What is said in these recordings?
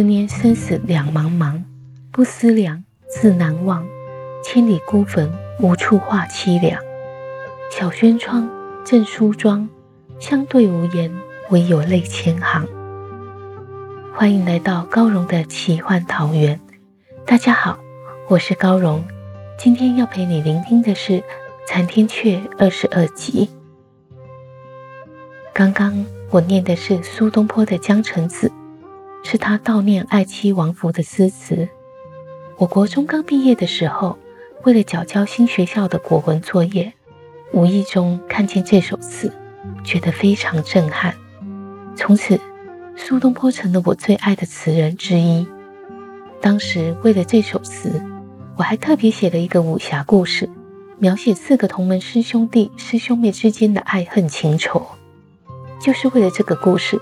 十年生死两茫茫，不思量，自难忘。千里孤坟，无处话凄凉。小轩窗，正梳妆，相对无言，唯有泪千行。欢迎来到高荣的奇幻桃源。大家好，我是高荣，今天要陪你聆听的是《残天阙》二十二集。刚刚我念的是苏东坡的《江城子》。是他悼念爱妻王弗的诗词。我国中刚毕业的时候，为了缴交新学校的国文作业，无意中看见这首词，觉得非常震撼。从此，苏东坡成了我最爱的词人之一。当时为了这首词，我还特别写了一个武侠故事，描写四个同门师兄弟、师兄妹之间的爱恨情仇。就是为了这个故事。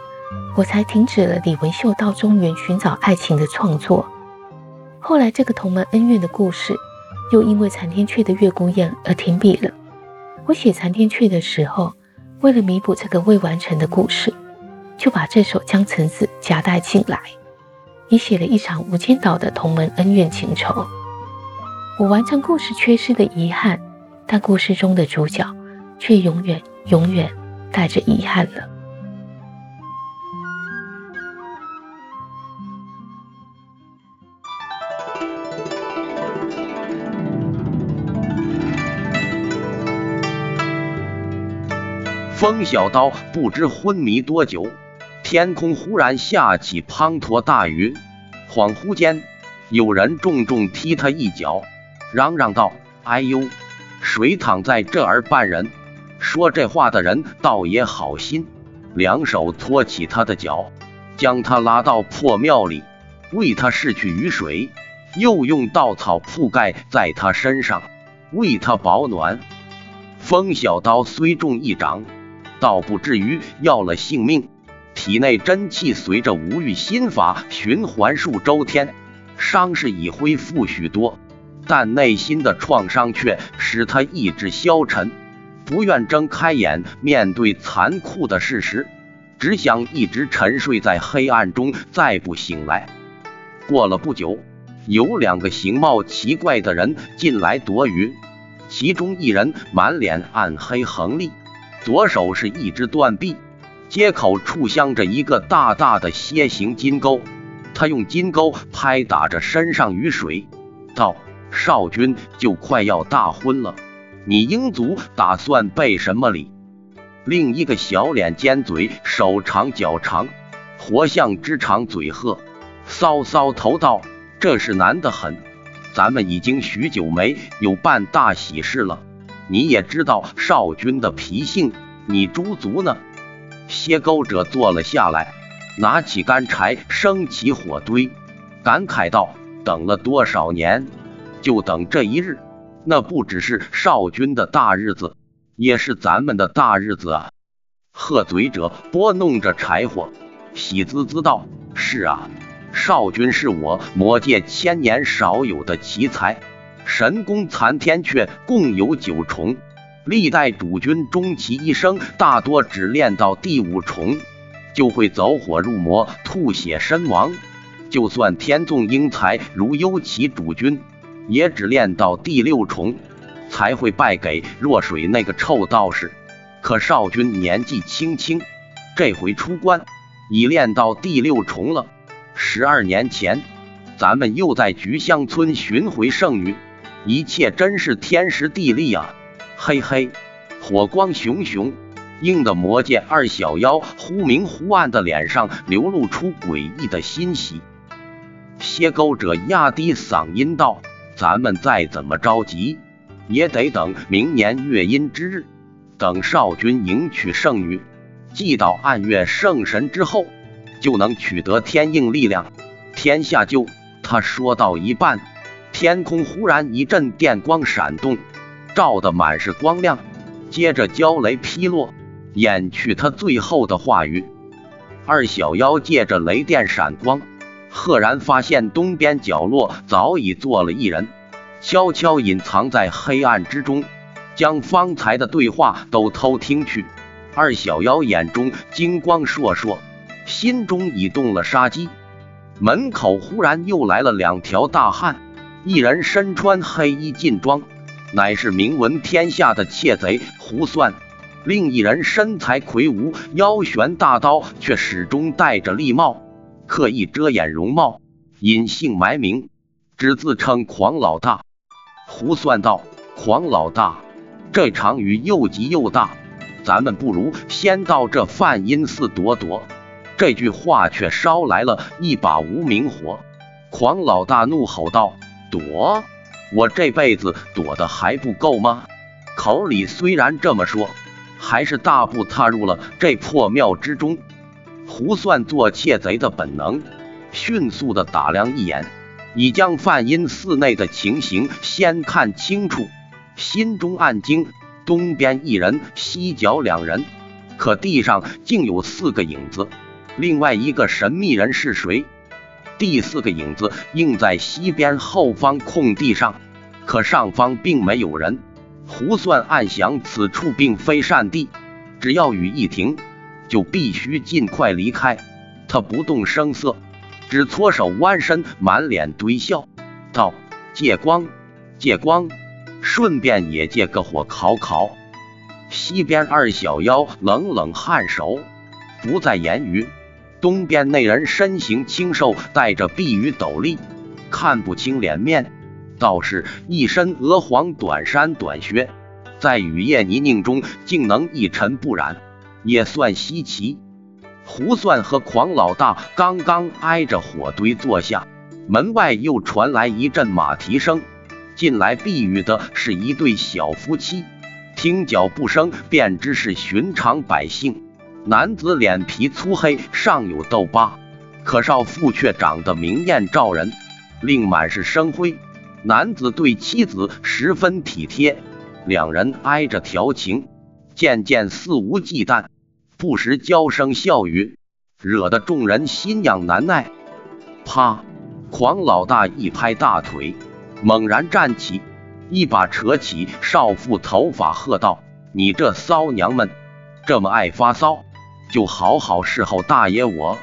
我才停止了李文秀到中原寻找爱情的创作。后来，这个同门恩怨的故事又因为残天阙的月孤雁而停笔了。我写残天阙的时候，为了弥补这个未完成的故事，就把这首《江城子》夹带进来，也写了一场无间道的同门恩怨情仇。我完成故事缺失的遗憾，但故事中的主角却永远永远带着遗憾了。风小刀不知昏迷多久，天空忽然下起滂沱大雨。恍惚间，有人重重踢他一脚，嚷嚷道：“哎呦，谁躺在这儿绊人？”说这话的人倒也好心，两手托起他的脚，将他拉到破庙里，为他拭去雨水，又用稻草铺盖在他身上，为他保暖。风小刀虽中一掌。倒不至于要了性命，体内真气随着无欲心法循环数周天，伤势已恢复许多，但内心的创伤却使他意志消沉，不愿睁开眼面对残酷的事实，只想一直沉睡在黑暗中，再不醒来。过了不久，有两个形貌奇怪的人进来躲雨，其中一人满脸暗黑横厉。左手是一只断臂，接口处镶着一个大大的楔形金钩。他用金钩拍打着身上雨水，道：“少君就快要大婚了，你英族打算备什么礼？”另一个小脸尖嘴，手长脚长，活像只长嘴鹤，搔搔头道：“这是难得很。咱们已经许久没有办大喜事了。”你也知道少君的脾性，你猪足呢？歇钩者坐了下来，拿起干柴升起火堆，感慨道：“等了多少年，就等这一日。那不只是少君的大日子，也是咱们的大日子啊！”鹤嘴者拨弄着柴火，喜滋滋道：“是啊，少君是我魔界千年少有的奇才。”神功残天阙共有九重，历代主君终其一生大多只练到第五重，就会走火入魔、吐血身亡。就算天纵英才如幽奇主君，也只练到第六重才会败给若水那个臭道士。可少君年纪轻轻，这回出关已练到第六重了。十二年前，咱们又在菊香村寻回圣女。一切真是天时地利啊！嘿嘿，火光熊熊，映得魔界二小妖忽明忽暗的脸上流露出诡异的欣喜。歇钩者压低嗓音道：“咱们再怎么着急，也得等明年月阴之日，等少君迎娶圣女，祭到暗月圣神之后，就能取得天应力量，天下就……”他说到一半，天空忽然一阵电光闪动，照得满是光亮，接着焦雷劈落，掩去他最后的话语。二小妖借着雷电闪光，赫然发现东边角落早已坐了一人，悄悄隐藏在黑暗之中，将方才的对话都偷听去。二小妖眼中金光烁烁，心中已动了杀机。门口忽然又来了两条大汉，一人身穿黑衣劲装，乃是名闻天下的窃贼胡算；另一人身材魁梧，腰悬大刀，却始终戴着笠帽，刻意遮掩容貌，隐姓埋名，只自称狂老大。胡算道：“狂老大，这场雨又急又大，咱们不如先到这梵音寺躲躲。”这句话却烧来了一把无名火。狂老大怒吼道：“躲！我这辈子躲的还不够吗？”口里虽然这么说，还是大步踏入了这破庙之中。胡算做窃贼的本能，迅速的打量一眼，已将梵音寺内的情形先看清楚，心中暗惊：东边一人，西角两人，可地上竟有四个影子。另外一个神秘人是谁？第四个影子映在西边后方空地上，可上方并没有人。胡算暗想，此处并非善地，只要雨一停，就必须尽快离开。他不动声色，只搓手弯身，满脸堆笑，道：“借光，借光，顺便也借个火烤烤。”西边二小妖冷冷颔首，不再言语。东边那人身形清瘦，戴着碧羽斗笠，看不清脸面，倒是一身鹅黄短衫短靴，在雨夜泥泞中竟能一尘不染，也算稀奇。胡算和狂老大刚刚挨着火堆坐下，门外又传来一阵马蹄声，进来避雨的是一对小夫妻，听脚步声便知是寻常百姓。男子脸皮粗黑，上有痘疤，可少妇却长得明艳照人，另满是生辉。男子对妻子十分体贴，两人挨着调情，渐渐肆无忌惮，不时娇声笑语，惹得众人心痒难耐。啪！狂老大一拍大腿，猛然站起，一把扯起少妇头发，喝道：“你这骚娘们，这么爱发骚！”就好好侍候大爷我。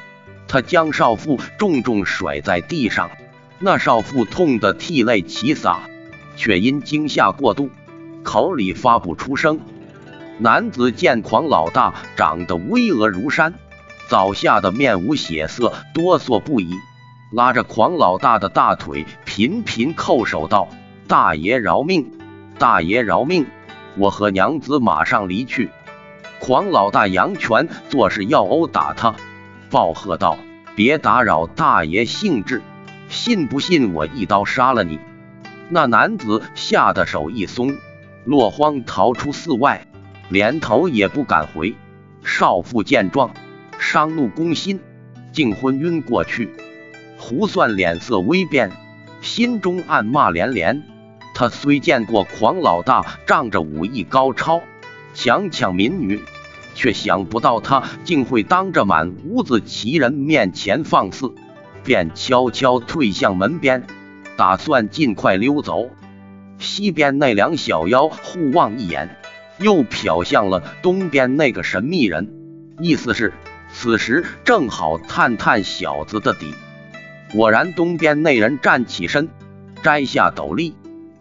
他将少妇重重甩在地上，那少妇痛得涕泪齐洒，却因惊吓过度，口里发不出声。男子见狂老大长得巍峨如山，早吓得面无血色，哆嗦不已，拉着狂老大的大腿频频叩首道：“大爷饶命，大爷饶命！我和娘子马上离去。”狂老大扬拳，作势要殴打他，暴喝道：“别打扰大爷兴致，信不信我一刀杀了你？”那男子吓得手一松，落荒逃出寺外，连头也不敢回。少妇见状，伤怒攻心，竟昏晕过去。胡算脸色微变，心中暗骂连连。他虽见过狂老大仗着武艺高超。强抢民女，却想不到他竟会当着满屋子奇人面前放肆，便悄悄退向门边，打算尽快溜走。西边那两小妖互望一眼，又瞟向了东边那个神秘人，意思是此时正好探探小子的底。果然，东边那人站起身，摘下斗笠，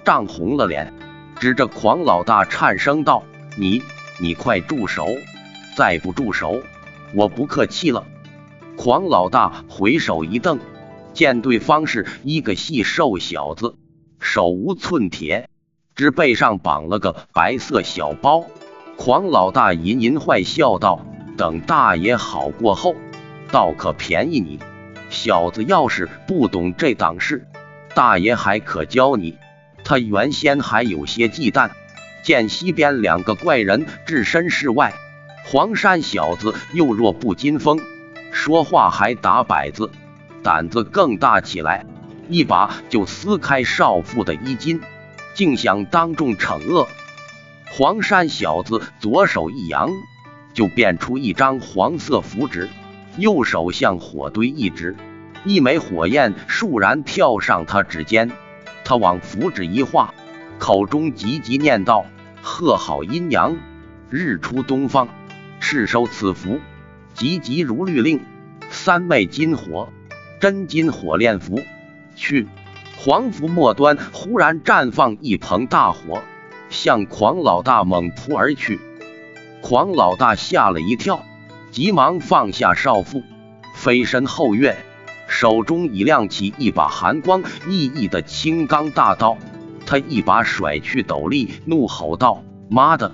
涨红了脸，指着狂老大颤声道。你你快住手！再不住手，我不客气了。狂老大回手一瞪，见对方是一个细瘦小子，手无寸铁，只背上绑了个白色小包。狂老大淫淫坏笑道：“等大爷好过后，倒可便宜你。”小子要是不懂这档事，大爷还可教你。他原先还有些忌惮，见西边两个怪人置身事外，黄山小子又弱不禁风，说话还打摆子，胆子更大起来，一把就撕开少妇的衣襟，竟想当众惩恶。黄山小子左手一扬，就变出一张黄色符纸，右手向火堆一指，一枚火焰倏然跳上他指尖。他往符纸一画，口中急急念道：“贺好阴阳，日出东方，赤收此符，急急如律令。三昧金火，真金火炼符。”去！黄符末端忽然绽放一捧大火，向狂老大猛扑而去。狂老大吓了一跳，急忙放下少妇，飞身后跃。手中已亮起一把寒光熠熠的青钢大刀，他一把甩去斗笠，怒吼道：“妈的，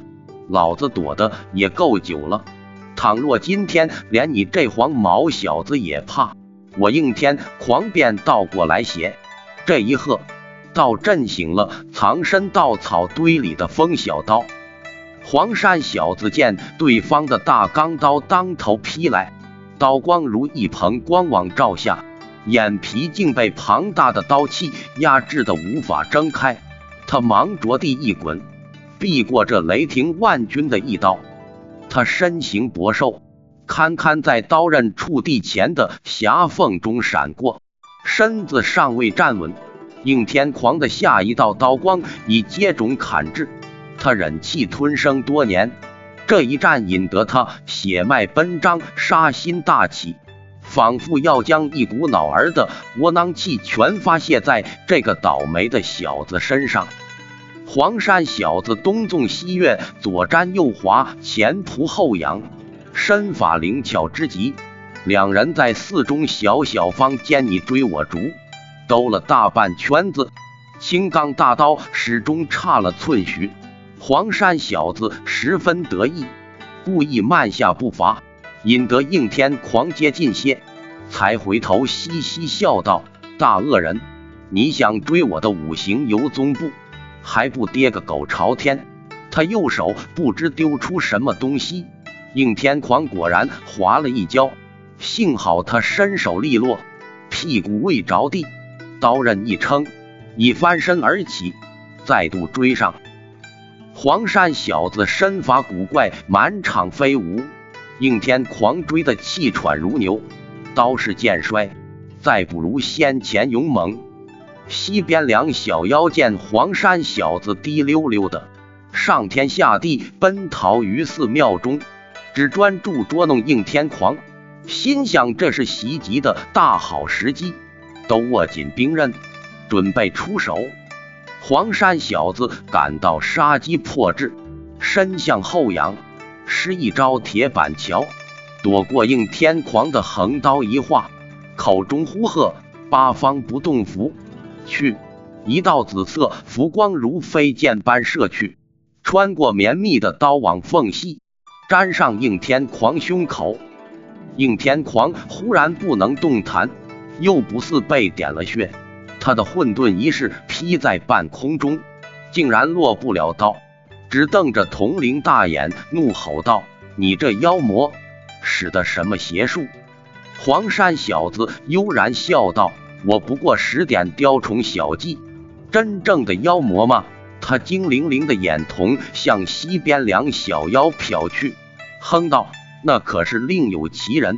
老子躲的也够久了！倘若今天连你这黄毛小子也怕，我应天狂变倒过来写！”这一喝，倒震醒了藏身稻草堆里的风小刀。黄山小子见对方的大钢刀当头劈来。刀光如一棚光网照下，眼皮竟被庞大的刀气压制的无法睁开。他忙着地一滚，避过这雷霆万钧的一刀。他身形薄瘦，堪堪在刀刃触地前的狭缝中闪过，身子尚未站稳，应天狂的下一道刀光已接踵砍至。他忍气吞声多年。这一战引得他血脉奔张，杀心大起，仿佛要将一股脑儿的窝囊气全发泄在这个倒霉的小子身上。黄山小子东纵西跃，左沾右滑，前仆后仰，身法灵巧之极。两人在寺中小小方间你追我逐，兜了大半圈子，青钢大刀始终差了寸许。黄山小子十分得意，故意慢下步伐，引得应天狂接近些，才回头嘻嘻笑道：“大恶人，你想追我的五行游踪步，还不跌个狗朝天？”他右手不知丢出什么东西，应天狂果然滑了一跤，幸好他身手利落，屁股未着地，刀刃一撑，已翻身而起，再度追上。黄山小子身法古怪，满场飞舞，应天狂追得气喘如牛，刀势渐衰，再不如先前勇猛。西边两小妖见黄山小子滴溜溜的上天下地奔逃于寺庙中，只专注捉弄应天狂，心想这是袭击的大好时机，都握紧兵刃，准备出手。黄山小子感到杀机破至，身向后仰，施一招铁板桥，躲过应天狂的横刀一划，口中呼喝：“八方不动符！”去！一道紫色浮光如飞箭般射去，穿过绵密的刀网缝隙，粘上应天狂胸口。应天狂忽然不能动弹，又不似被点了穴。他的混沌仪式劈在半空中，竟然落不了刀，只瞪着铜铃大眼，怒吼道：“你这妖魔，使的什么邪术？”黄山小子悠然笑道：“我不过使点雕虫小技，真正的妖魔吗？”他精灵灵的眼瞳向西边两小妖瞟去，哼道：“那可是另有其人。”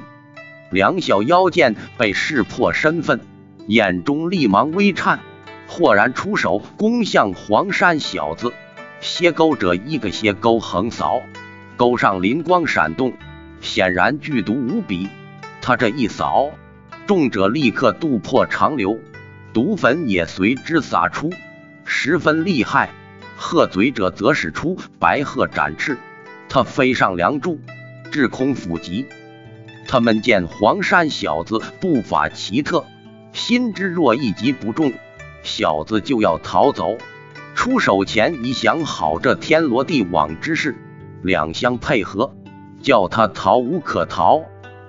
两小妖见被识破身份。眼中立芒微颤，豁然出手攻向黄山小子。蝎钩者一个蝎钩横扫，钩上灵光闪动，显然剧毒无比。他这一扫，众者立刻渡破长流，毒粉也随之洒出，十分厉害。鹤嘴者则使出白鹤展翅，他飞上梁柱，滞空伏击。他们见黄山小子步法奇特。心知若一击不中，小子就要逃走。出手前已想好这天罗地网之事，两相配合，叫他逃无可逃。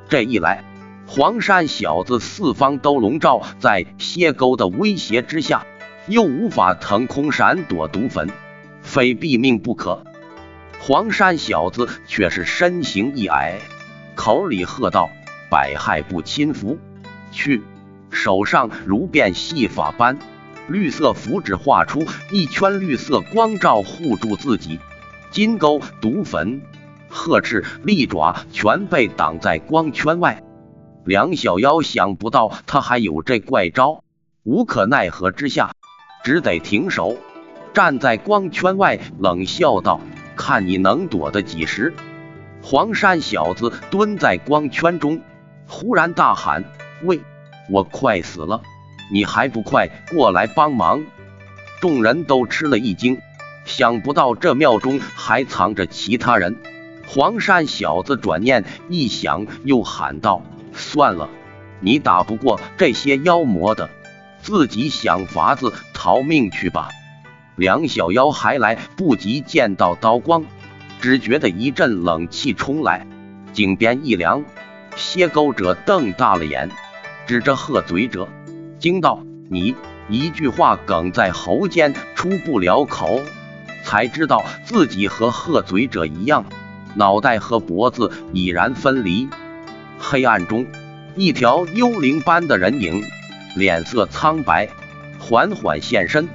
这一来，黄山小子四方都笼罩在蝎钩的威胁之下，又无法腾空闪躲毒粉，非毙命不可。黄山小子却是身形一矮，口里喝道：“百害不侵服，去！”手上如变戏法般，绿色符纸画出一圈绿色光照，护住自己。金钩、毒粉、鹤翅、利爪全被挡在光圈外。梁小妖想不到他还有这怪招，无可奈何之下，只得停手，站在光圈外冷笑道：“看你能躲得几时！”黄山小子蹲在光圈中，忽然大喊：“喂，我快死了，你还不快过来帮忙！”众人都吃了一惊，想不到这庙中还藏着其他人。黄山小子转念一想，又喊道。算了，你打不过这些妖魔的，自己想法子逃命去吧。梁小妖还来不及见到刀光，只觉得一阵冷气冲来，颈边一凉。蝎钩者瞪大了眼，指着鹤嘴者，惊道：“你！”一句话哽在喉间，出不了口，才知道自己和鹤嘴者一样，脑袋和脖子已然分离。黑暗中，一条幽灵般的人影，脸色苍白，缓缓现身。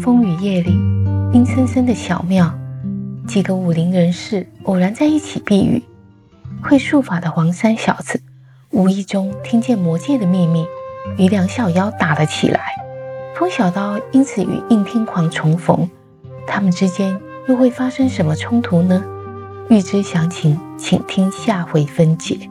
风雨夜里，阴森森的小庙，几个武林人士偶然在一起避雨。会术法的黄三小子无意中听见魔界的秘密，与梁小妖打了起来。风小刀因此与应天狂重逢，他们之间又会发生什么冲突呢？欲知详情，请听下回分解。